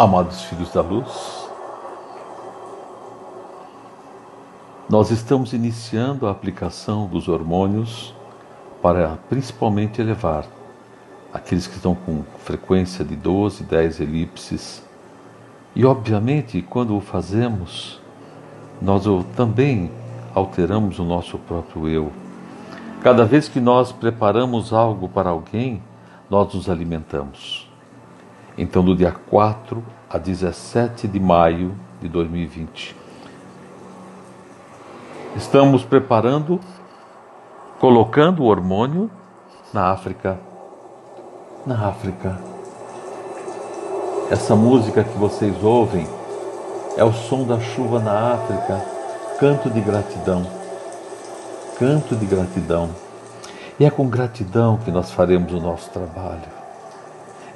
Amados filhos da luz, nós estamos iniciando a aplicação dos hormônios para principalmente elevar aqueles que estão com frequência de 12, 10 elipses. E obviamente, quando o fazemos, nós também alteramos o nosso próprio eu. Cada vez que nós preparamos algo para alguém, nós nos alimentamos. Então, do dia 4 a 17 de maio de 2020, estamos preparando, colocando o hormônio na África. Na África. Essa música que vocês ouvem é o som da chuva na África, canto de gratidão. Canto de gratidão. E é com gratidão que nós faremos o nosso trabalho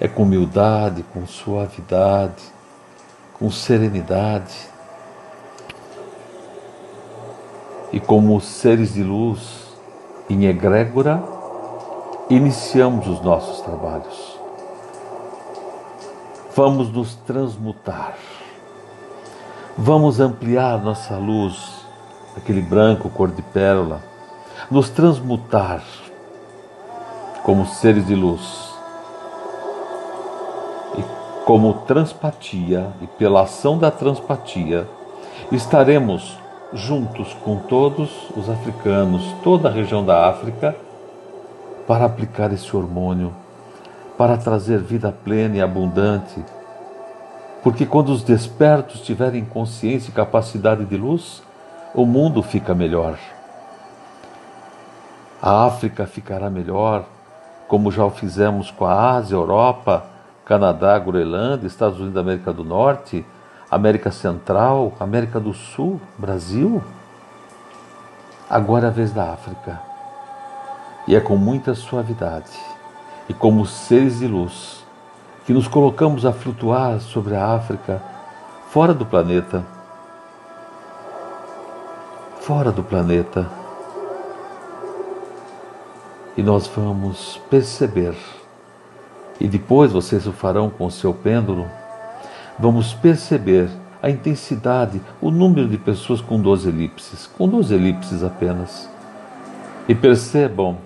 é com humildade, com suavidade, com serenidade. E como seres de luz em egrégora, iniciamos os nossos trabalhos. Vamos nos transmutar. Vamos ampliar nossa luz, aquele branco cor de pérola, nos transmutar como seres de luz como transpatia e pela ação da transpatia, estaremos juntos com todos os africanos, toda a região da África, para aplicar esse hormônio, para trazer vida plena e abundante. Porque quando os despertos tiverem consciência e capacidade de luz, o mundo fica melhor. A África ficará melhor, como já o fizemos com a Ásia, Europa, Canadá, Groenlândia, Estados Unidos da América do Norte, América Central, América do Sul, Brasil. Agora é a vez da África. E é com muita suavidade e como seres de luz que nos colocamos a flutuar sobre a África, fora do planeta. Fora do planeta. E nós vamos perceber e depois vocês o farão com o seu pêndulo, vamos perceber a intensidade, o número de pessoas com 12 elipses, com 12 elipses apenas. E percebam,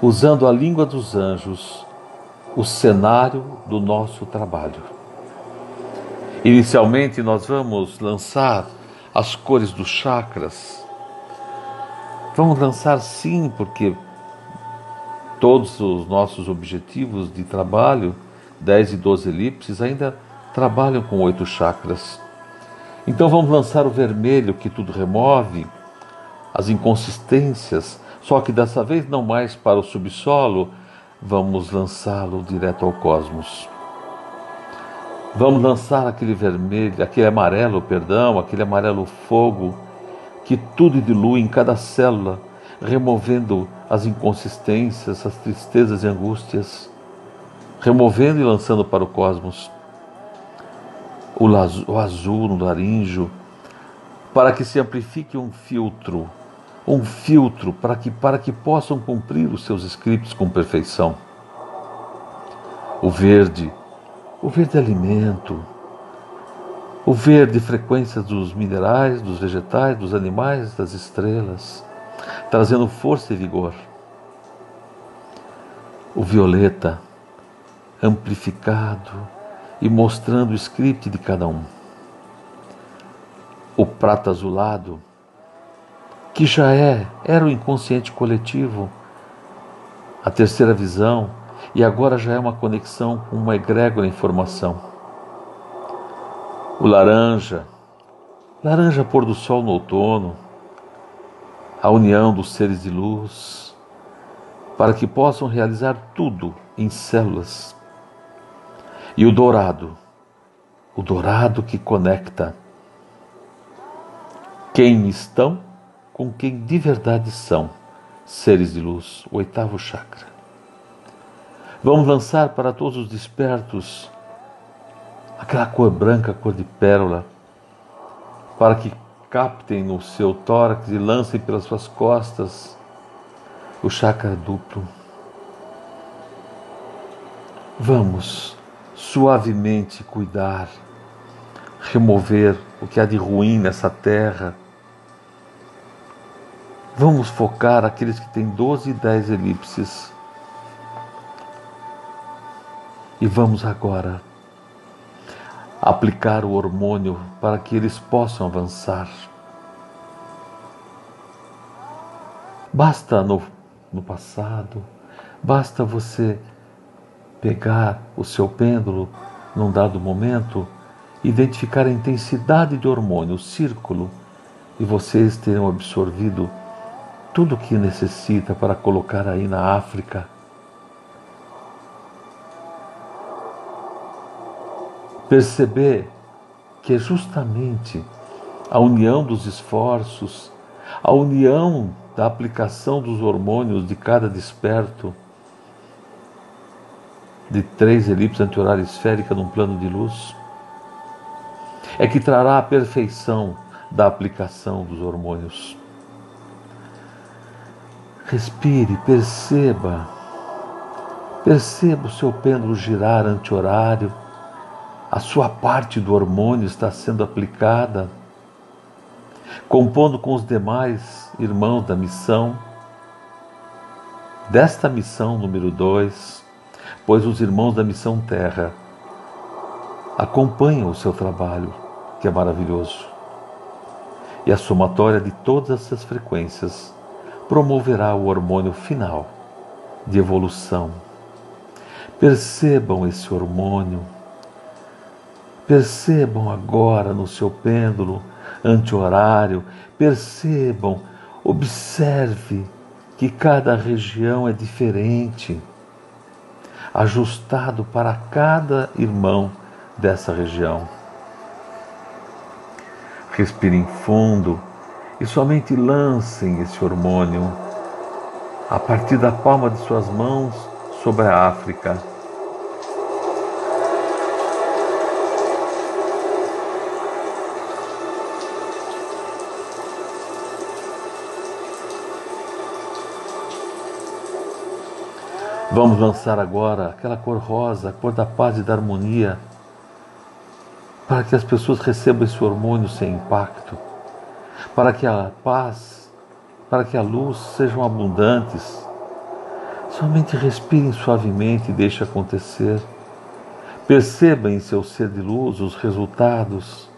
usando a língua dos anjos, o cenário do nosso trabalho. Inicialmente, nós vamos lançar as cores dos chakras. Vamos lançar sim, porque todos os nossos objetivos de trabalho, 10 e 12 elipses, ainda trabalham com oito chakras. Então vamos lançar o vermelho que tudo remove, as inconsistências, só que dessa vez não mais para o subsolo, vamos lançá-lo direto ao cosmos. Vamos lançar aquele vermelho, aquele amarelo, perdão, aquele amarelo fogo que tudo dilui em cada célula removendo as inconsistências, as tristezas e angústias, removendo e lançando para o cosmos o, azul no laríngeo, para que se amplifique um filtro, um filtro para que, para que possam cumprir os seus scripts com perfeição. O verde, o verde alimento, o verde frequência dos minerais, dos vegetais, dos animais, das estrelas trazendo força e vigor. O violeta, amplificado e mostrando o script de cada um. O prata azulado, que já é, era o inconsciente coletivo, a terceira visão, e agora já é uma conexão com uma egrégora informação. O laranja, laranja pôr do sol no outono, a união dos seres de luz, para que possam realizar tudo em células. E o dourado, o dourado que conecta quem estão com quem de verdade são, seres de luz, oitavo chakra. Vamos lançar para todos os despertos aquela cor branca, cor de pérola, para que captem no seu tórax e lancem pelas suas costas o chakra duplo. Vamos suavemente cuidar, remover o que há de ruim nessa terra. Vamos focar aqueles que têm 12 e 10 elipses. E vamos agora aplicar o hormônio para que eles possam avançar. Basta no, no passado, basta você pegar o seu pêndulo num dado momento, identificar a intensidade de hormônio, o círculo, e vocês terão absorvido tudo o que necessita para colocar aí na África. Perceber que é justamente a união dos esforços, a união da aplicação dos hormônios de cada desperto, de três elipses anti-horária esférica num plano de luz, é que trará a perfeição da aplicação dos hormônios. Respire, perceba, perceba o seu pêndulo girar anti-horário, a sua parte do hormônio está sendo aplicada, compondo com os demais irmãos da missão, desta missão número 2, pois os irmãos da Missão Terra acompanham o seu trabalho, que é maravilhoso. E a somatória de todas essas frequências promoverá o hormônio final de evolução. Percebam esse hormônio, percebam agora no seu pêndulo anti-horário, percebam, observe que cada região é diferente ajustado para cada irmão dessa região. Respirem fundo e somente lancem esse hormônio a partir da palma de suas mãos sobre a África Vamos lançar agora aquela cor rosa, a cor da paz e da harmonia, para que as pessoas recebam esse hormônio sem impacto, para que a paz, para que a luz sejam abundantes. Somente respirem suavemente e deixe acontecer. Percebam em seu ser de luz os resultados.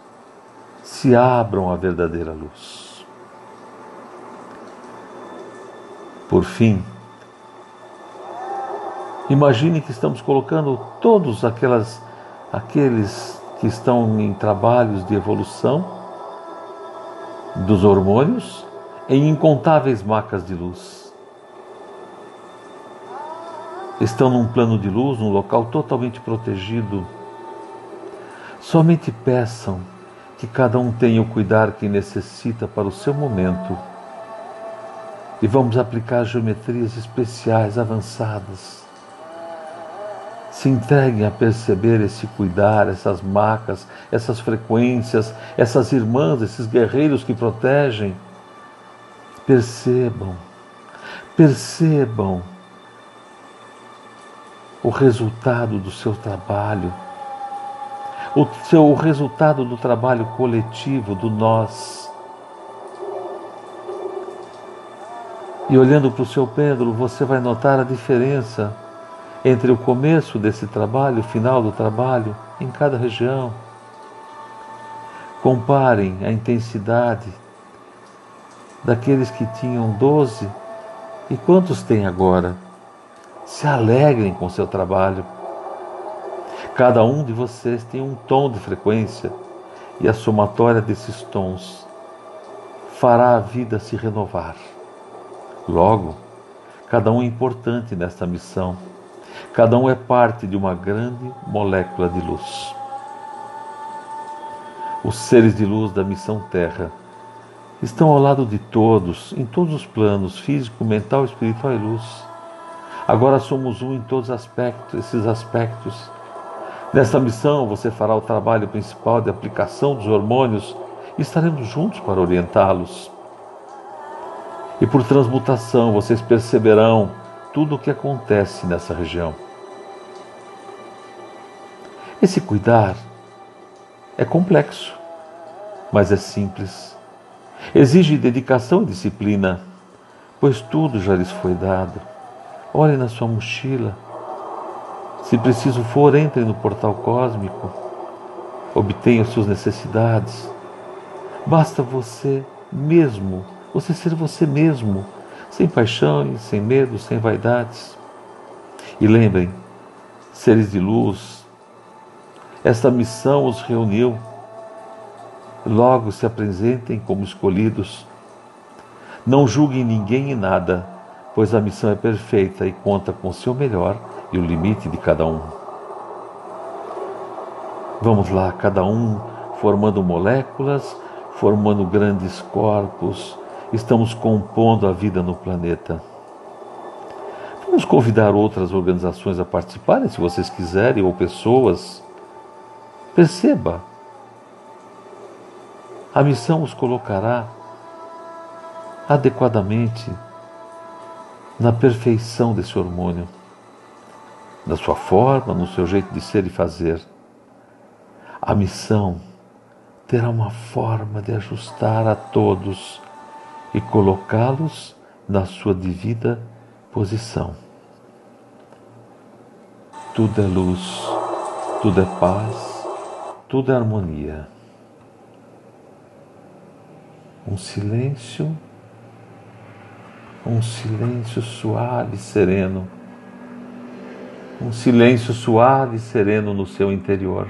Se abram à verdadeira luz. Por fim, Imagine que estamos colocando todos aquelas, aqueles que estão em trabalhos de evolução dos hormônios em incontáveis macas de luz. Estão num plano de luz, num local totalmente protegido. Somente peçam que cada um tenha o cuidado que necessita para o seu momento. E vamos aplicar geometrias especiais, avançadas se entreguem a perceber esse cuidar, essas macas, essas frequências, essas irmãs, esses guerreiros que protegem. Percebam, percebam o resultado do seu trabalho, o, seu, o resultado do trabalho coletivo, do nós. E olhando para o seu Pedro, você vai notar a diferença entre o começo desse trabalho, o final do trabalho, em cada região. Comparem a intensidade daqueles que tinham 12 e quantos têm agora. Se alegrem com seu trabalho. Cada um de vocês tem um tom de frequência e a somatória desses tons fará a vida se renovar. Logo, cada um é importante nesta missão Cada um é parte de uma grande molécula de luz. Os seres de luz da missão Terra estão ao lado de todos, em todos os planos físico, mental, espiritual e luz. Agora somos um em todos aspectos, esses aspectos. Nesta missão você fará o trabalho principal de aplicação dos hormônios e estaremos juntos para orientá-los. E por transmutação vocês perceberão tudo o que acontece nessa região. Esse cuidar é complexo, mas é simples. Exige dedicação e disciplina, pois tudo já lhes foi dado. Olhe na sua mochila. Se preciso for, entre no portal cósmico. Obtenha suas necessidades. Basta você mesmo, você ser você mesmo, sem paixões, sem medo, sem vaidades. E lembrem, seres de luz, esta missão os reuniu. Logo se apresentem como escolhidos. Não julguem ninguém e nada, pois a missão é perfeita e conta com o seu melhor e o limite de cada um. Vamos lá, cada um formando moléculas, formando grandes corpos, estamos compondo a vida no planeta. Vamos convidar outras organizações a participarem, se vocês quiserem, ou pessoas. Perceba, a missão os colocará adequadamente na perfeição desse hormônio, na sua forma, no seu jeito de ser e fazer. A missão terá uma forma de ajustar a todos e colocá-los na sua devida posição. Tudo é luz, tudo é paz, tudo é harmonia. Um silêncio, um silêncio suave e sereno, um silêncio suave e sereno no seu interior.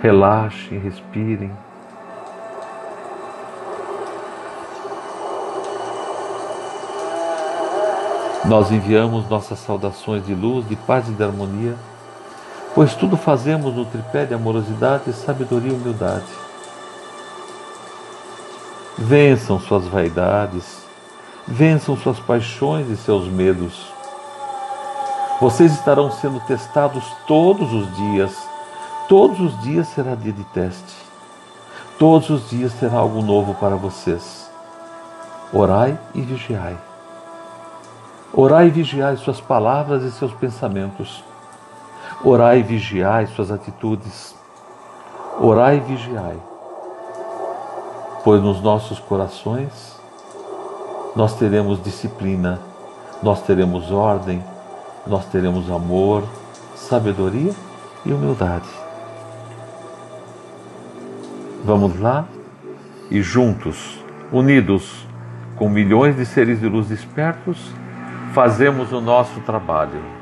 Relaxem, respirem. Nós enviamos nossas saudações de luz, de paz e de harmonia, pois tudo fazemos no tripé de amorosidade, sabedoria e humildade. Vençam suas vaidades, vençam suas paixões e seus medos. Vocês estarão sendo testados todos os dias. Todos os dias será dia de teste. Todos os dias terá algo novo para vocês. Orai e vigiai. Orai e vigiai suas palavras e seus pensamentos. Orai e vigiai suas atitudes. Orai e vigiai. Pois nos nossos corações nós teremos disciplina, nós teremos ordem, nós teremos amor, sabedoria e humildade. Vamos lá e juntos, unidos com milhões de seres de luz despertos, fazemos o nosso trabalho.